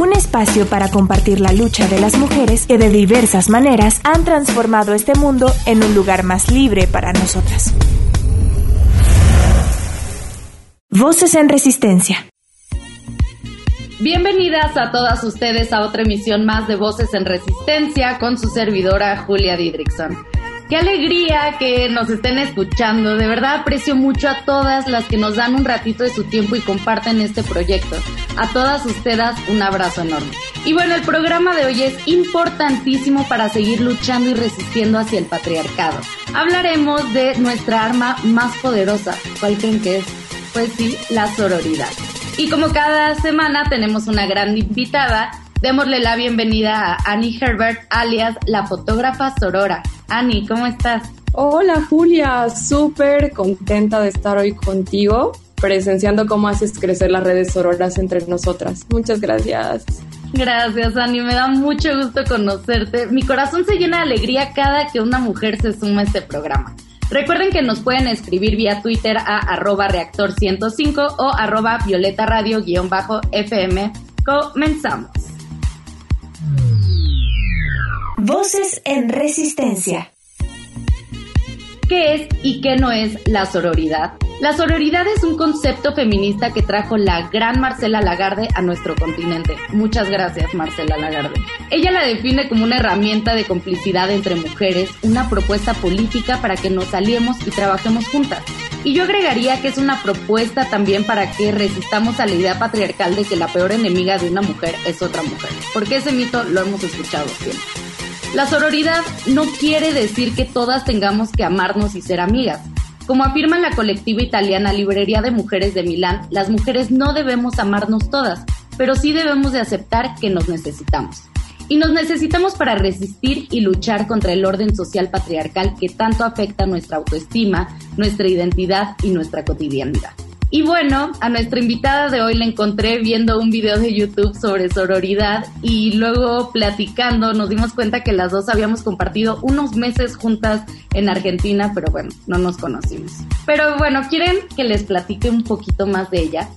Un espacio para compartir la lucha de las mujeres que de diversas maneras han transformado este mundo en un lugar más libre para nosotras. Voces en Resistencia. Bienvenidas a todas ustedes a otra emisión más de Voces en Resistencia con su servidora Julia Didrikson. Qué alegría que nos estén escuchando. De verdad aprecio mucho a todas las que nos dan un ratito de su tiempo y comparten este proyecto. A todas ustedes un abrazo enorme. Y bueno, el programa de hoy es importantísimo para seguir luchando y resistiendo hacia el patriarcado. Hablaremos de nuestra arma más poderosa. ¿Cuál creen que es? Pues sí, la sororidad. Y como cada semana tenemos una gran invitada, démosle la bienvenida a Annie Herbert, alias la fotógrafa Sorora. Ani, ¿cómo estás? Hola Julia, súper contenta de estar hoy contigo, presenciando cómo haces crecer las redes sororas entre nosotras. Muchas gracias. Gracias, Ani. Me da mucho gusto conocerte. Mi corazón se llena de alegría cada que una mujer se suma a este programa. Recuerden que nos pueden escribir vía Twitter a arroba reactor 105 o arroba violeta radio-fm. Comenzamos. Voces en Resistencia. ¿Qué es y qué no es la sororidad? La sororidad es un concepto feminista que trajo la gran Marcela Lagarde a nuestro continente. Muchas gracias, Marcela Lagarde. Ella la define como una herramienta de complicidad entre mujeres, una propuesta política para que nos aliemos y trabajemos juntas. Y yo agregaría que es una propuesta también para que resistamos a la idea patriarcal de que la peor enemiga de una mujer es otra mujer, porque ese mito lo hemos escuchado siempre. La sororidad no quiere decir que todas tengamos que amarnos y ser amigas. Como afirma la colectiva italiana Librería de Mujeres de Milán, las mujeres no debemos amarnos todas, pero sí debemos de aceptar que nos necesitamos. Y nos necesitamos para resistir y luchar contra el orden social patriarcal que tanto afecta nuestra autoestima, nuestra identidad y nuestra cotidianidad. Y bueno, a nuestra invitada de hoy la encontré viendo un video de YouTube sobre sororidad y luego platicando nos dimos cuenta que las dos habíamos compartido unos meses juntas en Argentina, pero bueno, no nos conocimos. Pero bueno, ¿quieren que les platique un poquito más de ella?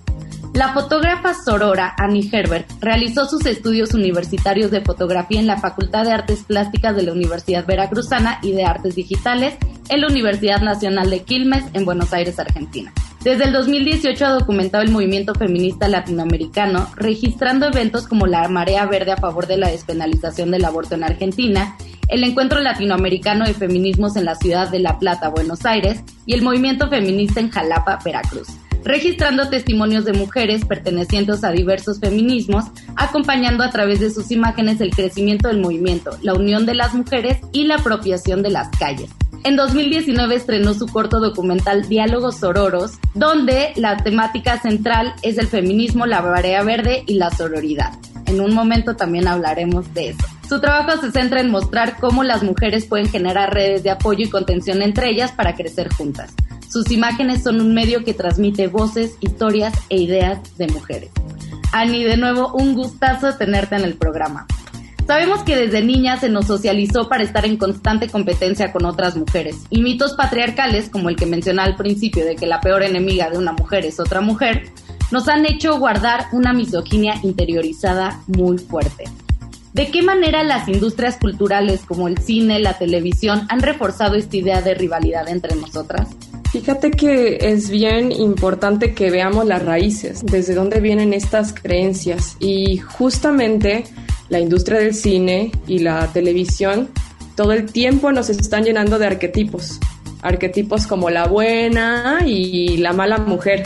La fotógrafa sorora Annie Herbert realizó sus estudios universitarios de fotografía en la Facultad de Artes Plásticas de la Universidad Veracruzana y de Artes Digitales en la Universidad Nacional de Quilmes en Buenos Aires, Argentina. Desde el 2018 ha documentado el movimiento feminista latinoamericano, registrando eventos como la Marea Verde a favor de la despenalización del aborto en Argentina, el Encuentro Latinoamericano de Feminismos en la ciudad de La Plata, Buenos Aires, y el movimiento feminista en Jalapa, Veracruz registrando testimonios de mujeres pertenecientes a diversos feminismos, acompañando a través de sus imágenes el crecimiento del movimiento, la unión de las mujeres y la apropiación de las calles. En 2019 estrenó su corto documental Diálogos Sororos, donde la temática central es el feminismo, la marea verde y la sororidad. En un momento también hablaremos de eso. Su trabajo se centra en mostrar cómo las mujeres pueden generar redes de apoyo y contención entre ellas para crecer juntas. Sus imágenes son un medio que transmite voces, historias e ideas de mujeres. Ani, de nuevo, un gustazo tenerte en el programa. Sabemos que desde niña se nos socializó para estar en constante competencia con otras mujeres, y mitos patriarcales, como el que mencioné al principio de que la peor enemiga de una mujer es otra mujer, nos han hecho guardar una misoginia interiorizada muy fuerte. ¿De qué manera las industrias culturales como el cine, la televisión han reforzado esta idea de rivalidad entre nosotras? Fíjate que es bien importante que veamos las raíces, desde dónde vienen estas creencias y justamente la industria del cine y la televisión todo el tiempo nos están llenando de arquetipos, arquetipos como la buena y la mala mujer.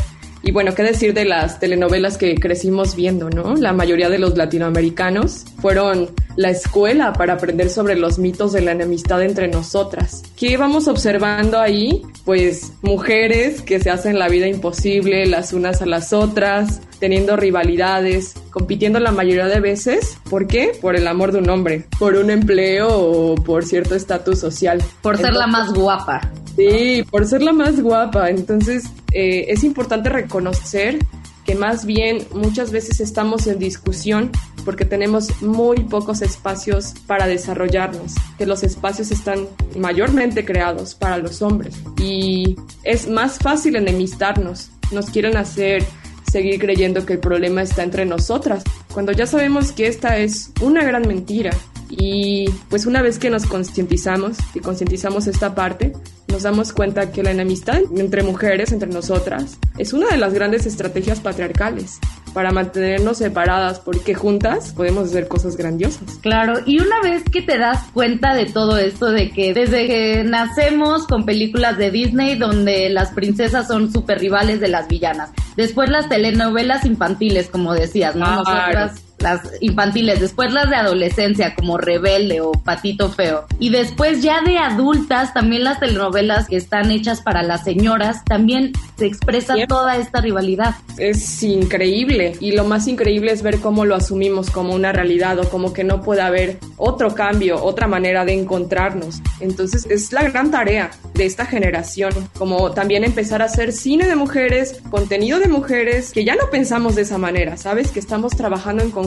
Y bueno, qué decir de las telenovelas que crecimos viendo, ¿no? La mayoría de los latinoamericanos fueron la escuela para aprender sobre los mitos de la enemistad entre nosotras. ¿Qué vamos observando ahí? Pues mujeres que se hacen la vida imposible las unas a las otras, teniendo rivalidades, compitiendo la mayoría de veces. ¿Por qué? Por el amor de un hombre, por un empleo o por cierto estatus social. Por ser la más guapa. Sí, por ser la más guapa. Entonces eh, es importante reconocer que más bien muchas veces estamos en discusión porque tenemos muy pocos espacios para desarrollarnos, que los espacios están mayormente creados para los hombres y es más fácil enemistarnos, nos quieren hacer seguir creyendo que el problema está entre nosotras, cuando ya sabemos que esta es una gran mentira. Y pues una vez que nos concientizamos y concientizamos esta parte, nos damos cuenta que la enemistad entre mujeres, entre nosotras, es una de las grandes estrategias patriarcales para mantenernos separadas, porque juntas podemos hacer cosas grandiosas. Claro, y una vez que te das cuenta de todo esto, de que desde que nacemos con películas de Disney donde las princesas son super rivales de las villanas, después las telenovelas infantiles, como decías, ¿no? Nosotras las infantiles, después las de adolescencia como Rebelde o Patito Feo y después ya de adultas también las telenovelas que están hechas para las señoras también se expresa toda esta rivalidad. Es increíble y lo más increíble es ver cómo lo asumimos como una realidad o como que no puede haber otro cambio, otra manera de encontrarnos. Entonces es la gran tarea de esta generación, como también empezar a hacer cine de mujeres, contenido de mujeres, que ya no pensamos de esa manera, ¿sabes? Que estamos trabajando en conjunto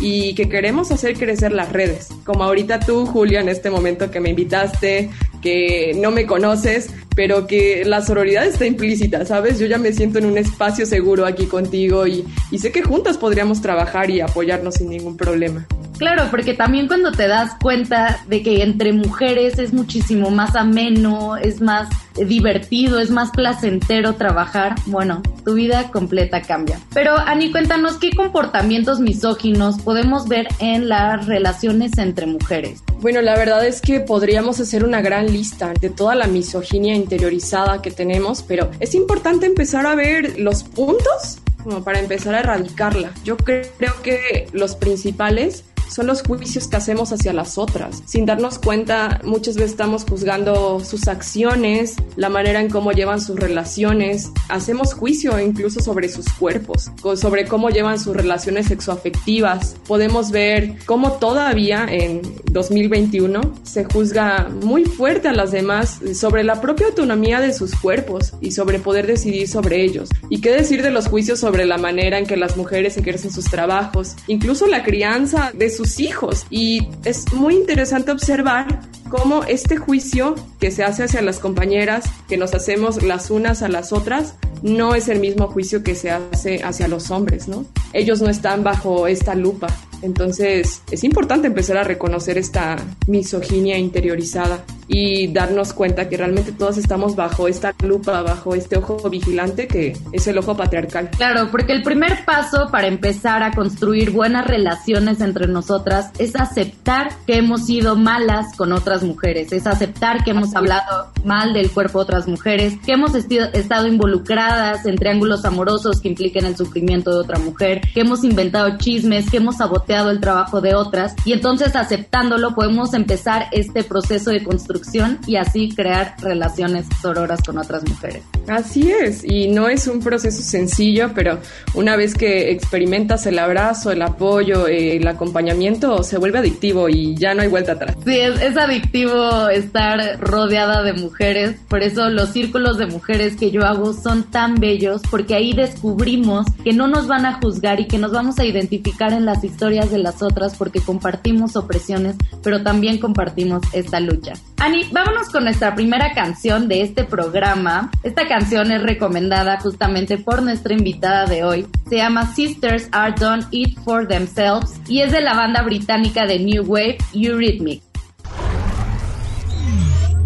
y que queremos hacer crecer las redes. Como ahorita tú, Julia, en este momento que me invitaste, que no me conoces, pero que la sororidad está implícita, ¿sabes? Yo ya me siento en un espacio seguro aquí contigo y, y sé que juntas podríamos trabajar y apoyarnos sin ningún problema. Claro, porque también cuando te das cuenta de que entre mujeres es muchísimo más ameno, es más divertido, es más placentero trabajar, bueno, tu vida completa cambia. Pero Ani, cuéntanos qué comportamientos misóginos podemos ver en las relaciones entre mujeres. Bueno, la verdad es que podríamos hacer una gran lista de toda la misoginia interiorizada que tenemos, pero es importante empezar a ver los puntos como para empezar a erradicarla. Yo creo que los principales son los juicios que hacemos hacia las otras. Sin darnos cuenta, muchas veces estamos juzgando sus acciones, la manera en cómo llevan sus relaciones. Hacemos juicio incluso sobre sus cuerpos, sobre cómo llevan sus relaciones sexoafectivas. Podemos ver cómo todavía en 2021 se juzga muy fuerte a las demás sobre la propia autonomía de sus cuerpos y sobre poder decidir sobre ellos. ¿Y qué decir de los juicios sobre la manera en que las mujeres ejercen sus trabajos? Incluso la crianza de sus hijos. Y es muy interesante observar cómo este juicio que se hace hacia las compañeras, que nos hacemos las unas a las otras, no es el mismo juicio que se hace hacia los hombres, ¿no? Ellos no están bajo esta lupa. Entonces es importante empezar a reconocer esta misoginia interiorizada y darnos cuenta que realmente todos estamos bajo esta lupa, bajo este ojo vigilante que es el ojo patriarcal. Claro, porque el primer paso para empezar a construir buenas relaciones entre nosotras es aceptar que hemos sido malas con otras mujeres, es aceptar que hemos hablado mal del cuerpo de otras mujeres, que hemos estado involucradas en triángulos amorosos que impliquen el sufrimiento de otra mujer, que hemos inventado chismes, que hemos saboteado el trabajo de otras y entonces aceptándolo podemos empezar este proceso de construcción y así crear relaciones sororas con otras mujeres. Así es, y no es un proceso sencillo, pero una vez que experimentas el abrazo, el apoyo, el acompañamiento, se vuelve adictivo y ya no hay vuelta atrás. Sí, es, es adictivo estar rodeada de mujeres, por eso los círculos de mujeres que yo hago son tan bellos, porque ahí descubrimos que no nos van a juzgar y que nos vamos a identificar en las historias de las otras porque compartimos opresiones, pero también compartimos esta lucha. Ani, vámonos con nuestra primera canción de este programa. Esta canción es recomendada justamente por nuestra invitada de hoy. Se llama Sisters Are Done It For Themselves y es de la banda británica de New Wave Eurythmic.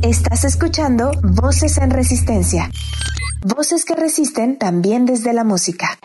Estás escuchando Voces en Resistencia. Voces que resisten también desde la música.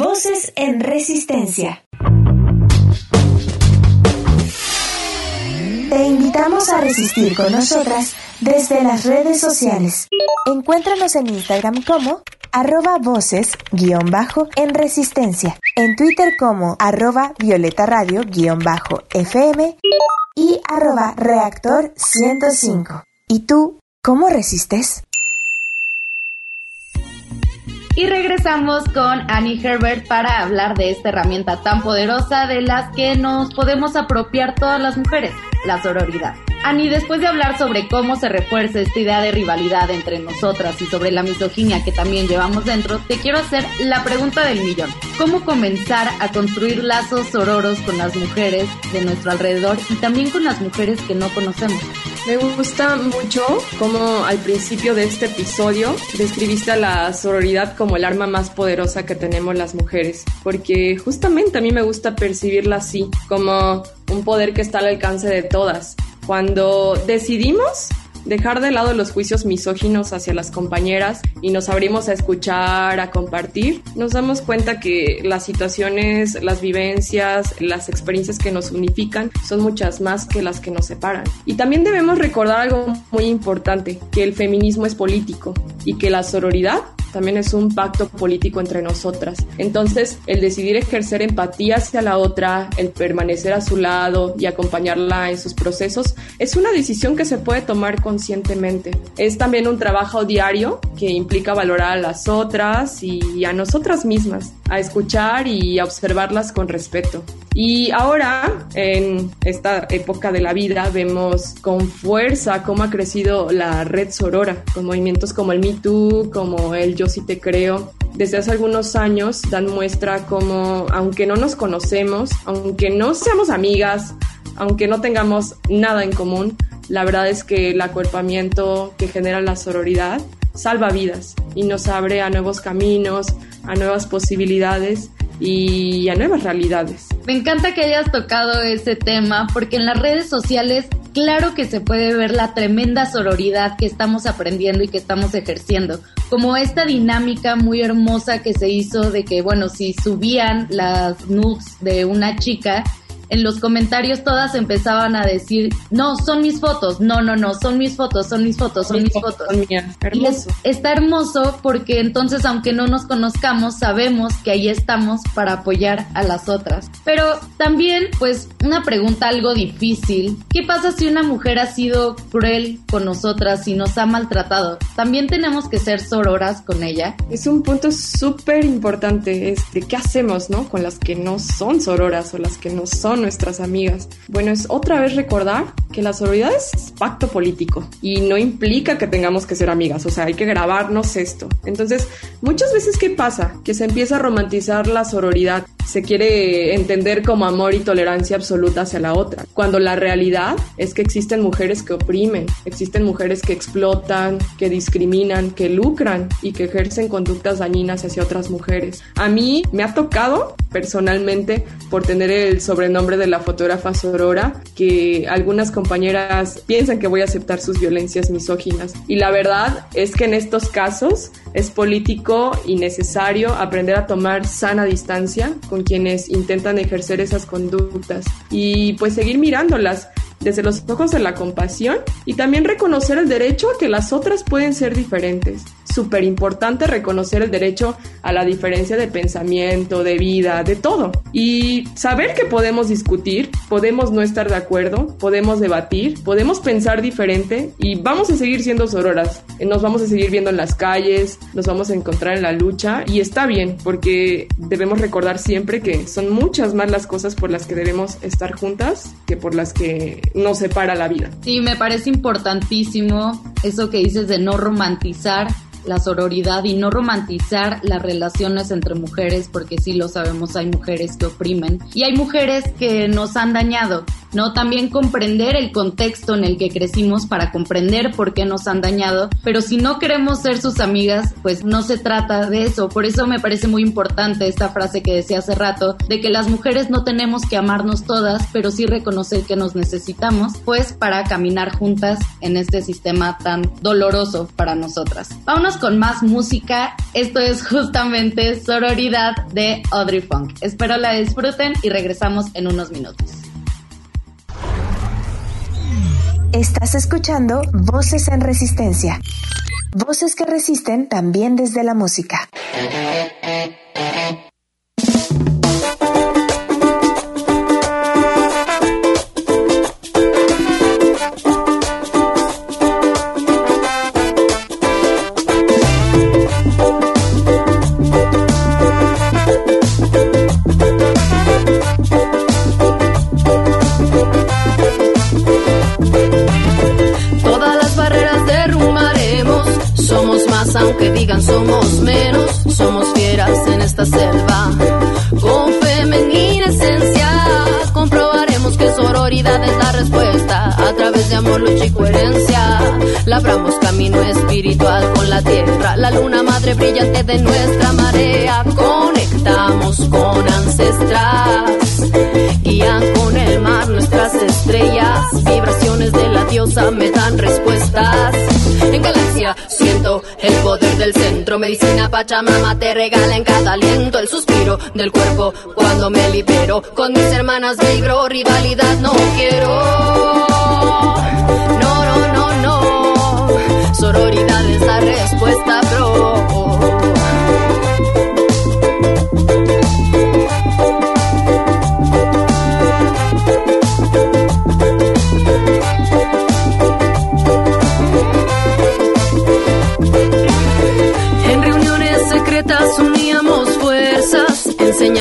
Voces en Resistencia. Te invitamos a resistir con nosotras desde las redes sociales. Encuéntranos en Instagram como arroba voces guion bajo en resistencia, en Twitter como arroba violeta radio guion bajo fm y arroba reactor 105. ¿Y tú cómo resistes? Y regresamos con Annie Herbert para hablar de esta herramienta tan poderosa de las que nos podemos apropiar todas las mujeres, la sororidad. Ani, después de hablar sobre cómo se refuerza esta idea de rivalidad entre nosotras y sobre la misoginia que también llevamos dentro, te quiero hacer la pregunta del millón. ¿Cómo comenzar a construir lazos sororos con las mujeres de nuestro alrededor y también con las mujeres que no conocemos? Me gusta mucho cómo al principio de este episodio describiste a la sororidad como el arma más poderosa que tenemos las mujeres, porque justamente a mí me gusta percibirla así, como un poder que está al alcance de todas. Cuando decidimos dejar de lado los juicios misóginos hacia las compañeras y nos abrimos a escuchar, a compartir, nos damos cuenta que las situaciones, las vivencias, las experiencias que nos unifican son muchas más que las que nos separan. Y también debemos recordar algo muy importante, que el feminismo es político y que la sororidad también es un pacto político entre nosotras. Entonces, el decidir ejercer empatía hacia la otra, el permanecer a su lado y acompañarla en sus procesos, es una decisión que se puede tomar Es también un trabajo diario que implica valorar a las otras y a nosotras mismas, a escuchar y a observarlas con respeto. Y ahora, en esta época de la vida, vemos con fuerza cómo ha crecido la red sorora, con movimientos como el Me Too, como el Yo sí te creo. Desde hace algunos años dan muestra como, aunque no nos conocemos, aunque no seamos amigas, aunque no tengamos nada en común, la verdad es que el acuerpamiento que genera la sororidad salva vidas y nos abre a nuevos caminos, a nuevas posibilidades y a nuevas realidades. Me encanta que hayas tocado ese tema porque en las redes sociales claro que se puede ver la tremenda sororidad que estamos aprendiendo y que estamos ejerciendo. Como esta dinámica muy hermosa que se hizo de que, bueno, si subían las nudes de una chica, en los comentarios todas empezaban a decir, no, son mis fotos, no, no, no, son mis fotos, son mis fotos, son mis fotos. Y está hermoso porque entonces, aunque no nos conozcamos, sabemos que ahí estamos para apoyar a las otras. Pero también, pues, una pregunta algo difícil. ¿Qué pasa si una mujer ha sido cruel con nosotras y nos ha maltratado? ¿También tenemos que ser sororas con ella? Es un punto súper importante, es de qué hacemos, ¿no? Con las que no son sororas o las que no son nuestras amigas. Bueno, es otra vez recordar que la sororidad es pacto político y no implica que tengamos que ser amigas, o sea, hay que grabarnos esto. Entonces, muchas veces, ¿qué pasa? Que se empieza a romantizar la sororidad, se quiere entender como amor y tolerancia absoluta hacia la otra, cuando la realidad es que existen mujeres que oprimen, existen mujeres que explotan, que discriminan, que lucran y que ejercen conductas dañinas hacia otras mujeres. A mí me ha tocado personalmente por tener el sobrenombre de la fotógrafa Sorora, que algunas compañeras piensan que voy a aceptar sus violencias misóginas. Y la verdad es que en estos casos es político y necesario aprender a tomar sana distancia con quienes intentan ejercer esas conductas y pues seguir mirándolas desde los ojos de la compasión y también reconocer el derecho a que las otras pueden ser diferentes. Súper importante reconocer el derecho a la diferencia de pensamiento, de vida, de todo. Y saber que podemos discutir, podemos no estar de acuerdo, podemos debatir, podemos pensar diferente y vamos a seguir siendo sororas. Nos vamos a seguir viendo en las calles, nos vamos a encontrar en la lucha y está bien porque debemos recordar siempre que son muchas más las cosas por las que debemos estar juntas que por las que nos separa la vida. Sí, me parece importantísimo eso que dices de no romantizar la sororidad y no romantizar las relaciones entre mujeres, porque sí lo sabemos, hay mujeres que oprimen y hay mujeres que nos han dañado, ¿no? También comprender el contexto en el que crecimos para comprender por qué nos han dañado, pero si no queremos ser sus amigas, pues no se trata de eso. Por eso me parece muy importante esta frase que decía hace rato, de que las mujeres no tenemos que amarnos todas, pero sí reconocer que nos necesitamos, pues para caminar juntas en este sistema tan doloroso para nosotras. Vámonos con más música. Esto es justamente Sororidad de Audrey Funk. Espero la disfruten y regresamos en unos minutos. Estás escuchando Voces en Resistencia. Voces que resisten también desde la música. Aunque digan somos menos, somos fieras en esta selva. Con femenina esencia, comprobaremos que sororidad es la respuesta. A través de amor, lucha y coherencia, labramos camino espiritual con la tierra. La luna madre brillante de nuestra marea, conectamos con ancestras. Guían con el mar nuestras estrellas, vibraciones de la diosa me dan respuestas. Medicina Pachamama te regala en cada aliento el suspiro del cuerpo cuando me libero. Con mis hermanas vibro, rivalidad no quiero. No, no, no, no. Sororidad es la respuesta, bro.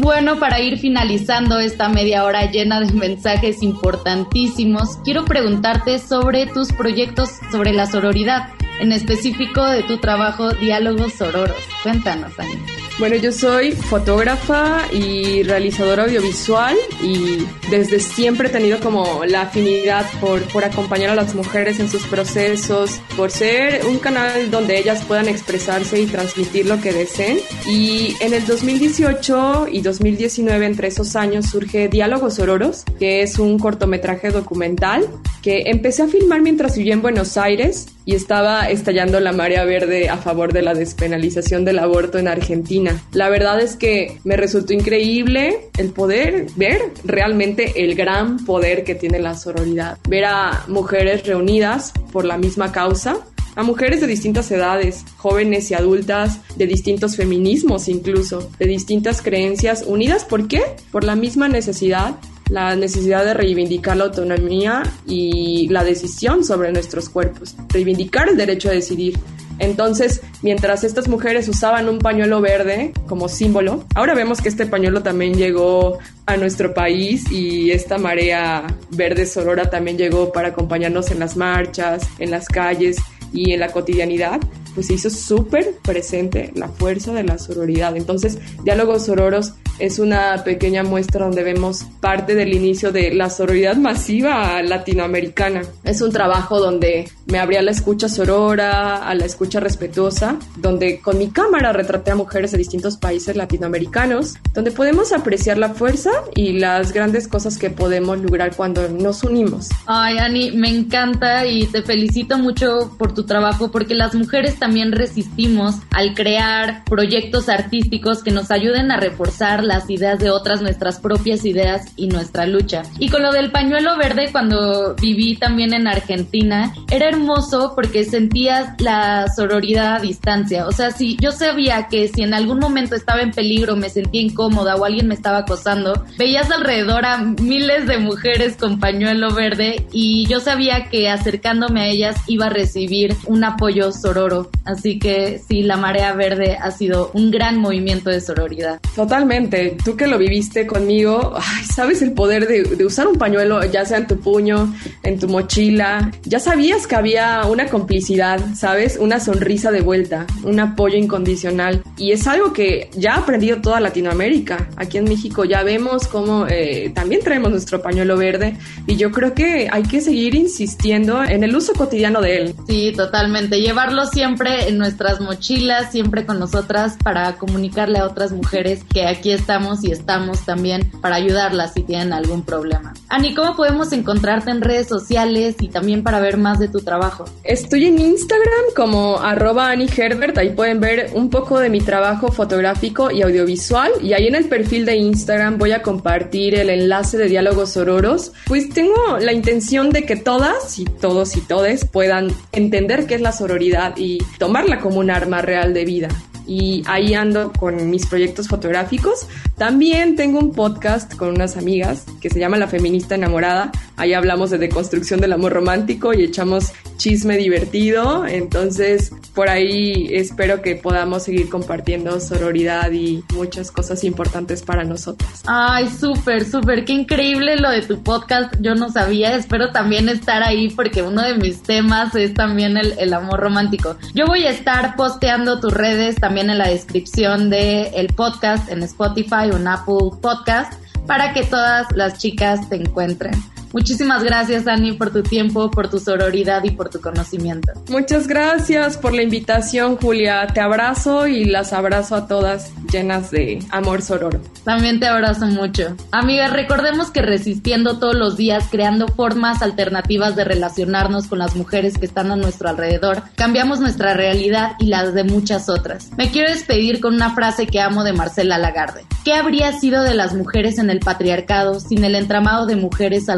Bueno, para ir finalizando esta media hora llena de mensajes importantísimos, quiero preguntarte sobre tus proyectos sobre la sororidad, en específico de tu trabajo Diálogos Sororos. Cuéntanos, Ani. Bueno, yo soy fotógrafa y realizadora audiovisual y desde siempre he tenido como la afinidad por, por acompañar a las mujeres en sus procesos, por ser un canal donde ellas puedan expresarse y transmitir lo que deseen. Y en el 2018 y 2019, entre esos años, surge Diálogos Ororos, que es un cortometraje documental que empecé a filmar mientras vivía en Buenos Aires y estaba estallando la marea verde a favor de la despenalización del aborto en Argentina. La verdad es que me resultó increíble el poder ver realmente el gran poder que tiene la sororidad. Ver a mujeres reunidas por la misma causa a mujeres de distintas edades, jóvenes y adultas, de distintos feminismos incluso, de distintas creencias, unidas ¿por qué? Por la misma necesidad la necesidad de reivindicar la autonomía y la decisión sobre nuestros cuerpos, reivindicar el derecho a decidir. Entonces, mientras estas mujeres usaban un pañuelo verde como símbolo, ahora vemos que este pañuelo también llegó a nuestro país y esta marea verde sorora también llegó para acompañarnos en las marchas, en las calles y en la cotidianidad pues se hizo súper presente la fuerza de la sororidad. Entonces, Diálogos Sororos es una pequeña muestra donde vemos parte del inicio de la sororidad masiva latinoamericana. Es un trabajo donde me abrí a la escucha sorora, a la escucha respetuosa, donde con mi cámara retraté a mujeres de distintos países latinoamericanos, donde podemos apreciar la fuerza y las grandes cosas que podemos lograr cuando nos unimos. Ay, Ani, me encanta y te felicito mucho por tu trabajo porque las mujeres también también resistimos al crear proyectos artísticos que nos ayuden a reforzar las ideas de otras, nuestras propias ideas y nuestra lucha. Y con lo del pañuelo verde, cuando viví también en Argentina, era hermoso porque sentías la sororidad a distancia. O sea, si yo sabía que si en algún momento estaba en peligro, me sentía incómoda o alguien me estaba acosando, veías alrededor a miles de mujeres con pañuelo verde y yo sabía que acercándome a ellas iba a recibir un apoyo sororo. Así que sí, la marea verde ha sido un gran movimiento de sororidad. Totalmente. Tú que lo viviste conmigo, sabes el poder de, de, usar un pañuelo, ya sea en tu puño, en tu mochila. Ya sabías que había una complicidad, ¿sabes? Una sonrisa de vuelta, un apoyo incondicional. Y es algo que ya ha aprendido toda Latinoamérica. Aquí en México ya vemos cómo eh, también traemos nuestro pañuelo verde y yo creo que hay que seguir insistiendo en el uso cotidiano de él. Sí, totalmente. Llevarlo siempre en nuestras mochilas, siempre con nosotras para comunicarle a otras mujeres que aquí estamos y estamos también para ayudarlas si tienen algún problema. Ani, ¿cómo podemos encontrarte en redes sociales y también para ver más de tu trabajo? Estoy en Instagram como arroba Herbert, ahí pueden ver un poco de mi trabajo fotográfico y audiovisual y ahí en el perfil de Instagram voy a compartir el enlace de diálogos sororos. Pues tengo la intención de que todas y todos y todes puedan entender qué es la sororidad y tomarla como un arma real de vida y ahí ando con mis proyectos fotográficos. También tengo un podcast con unas amigas que se llama La Feminista Enamorada. Ahí hablamos de deconstrucción del amor romántico y echamos chisme divertido. Entonces, por ahí espero que podamos seguir compartiendo sororidad y muchas cosas importantes para nosotras. Ay, súper, súper, qué increíble lo de tu podcast. Yo no sabía, espero también estar ahí porque uno de mis temas es también el, el amor romántico. Yo voy a estar posteando tus redes también en la descripción del el podcast en Spotify o en Apple Podcast para que todas las chicas te encuentren. Muchísimas gracias, Ani, por tu tiempo, por tu sororidad y por tu conocimiento. Muchas gracias por la invitación, Julia. Te abrazo y las abrazo a todas llenas de amor sororo. También te abrazo mucho. Amigas, recordemos que resistiendo todos los días, creando formas alternativas de relacionarnos con las mujeres que están a nuestro alrededor, cambiamos nuestra realidad y las de muchas otras. Me quiero despedir con una frase que amo de Marcela Lagarde. ¿Qué habría sido de las mujeres en el patriarcado sin el entramado de mujeres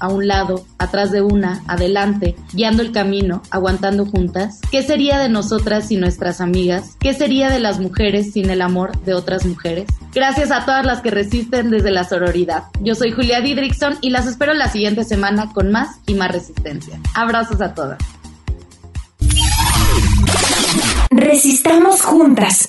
a un lado, atrás de una, adelante, guiando el camino, aguantando juntas? ¿Qué sería de nosotras sin nuestras amigas? ¿Qué sería de las mujeres sin el amor de otras mujeres? Gracias a todas las que resisten desde la sororidad. Yo soy Julia Didrickson y las espero la siguiente semana con más y más resistencia. Abrazos a todas. Resistamos juntas.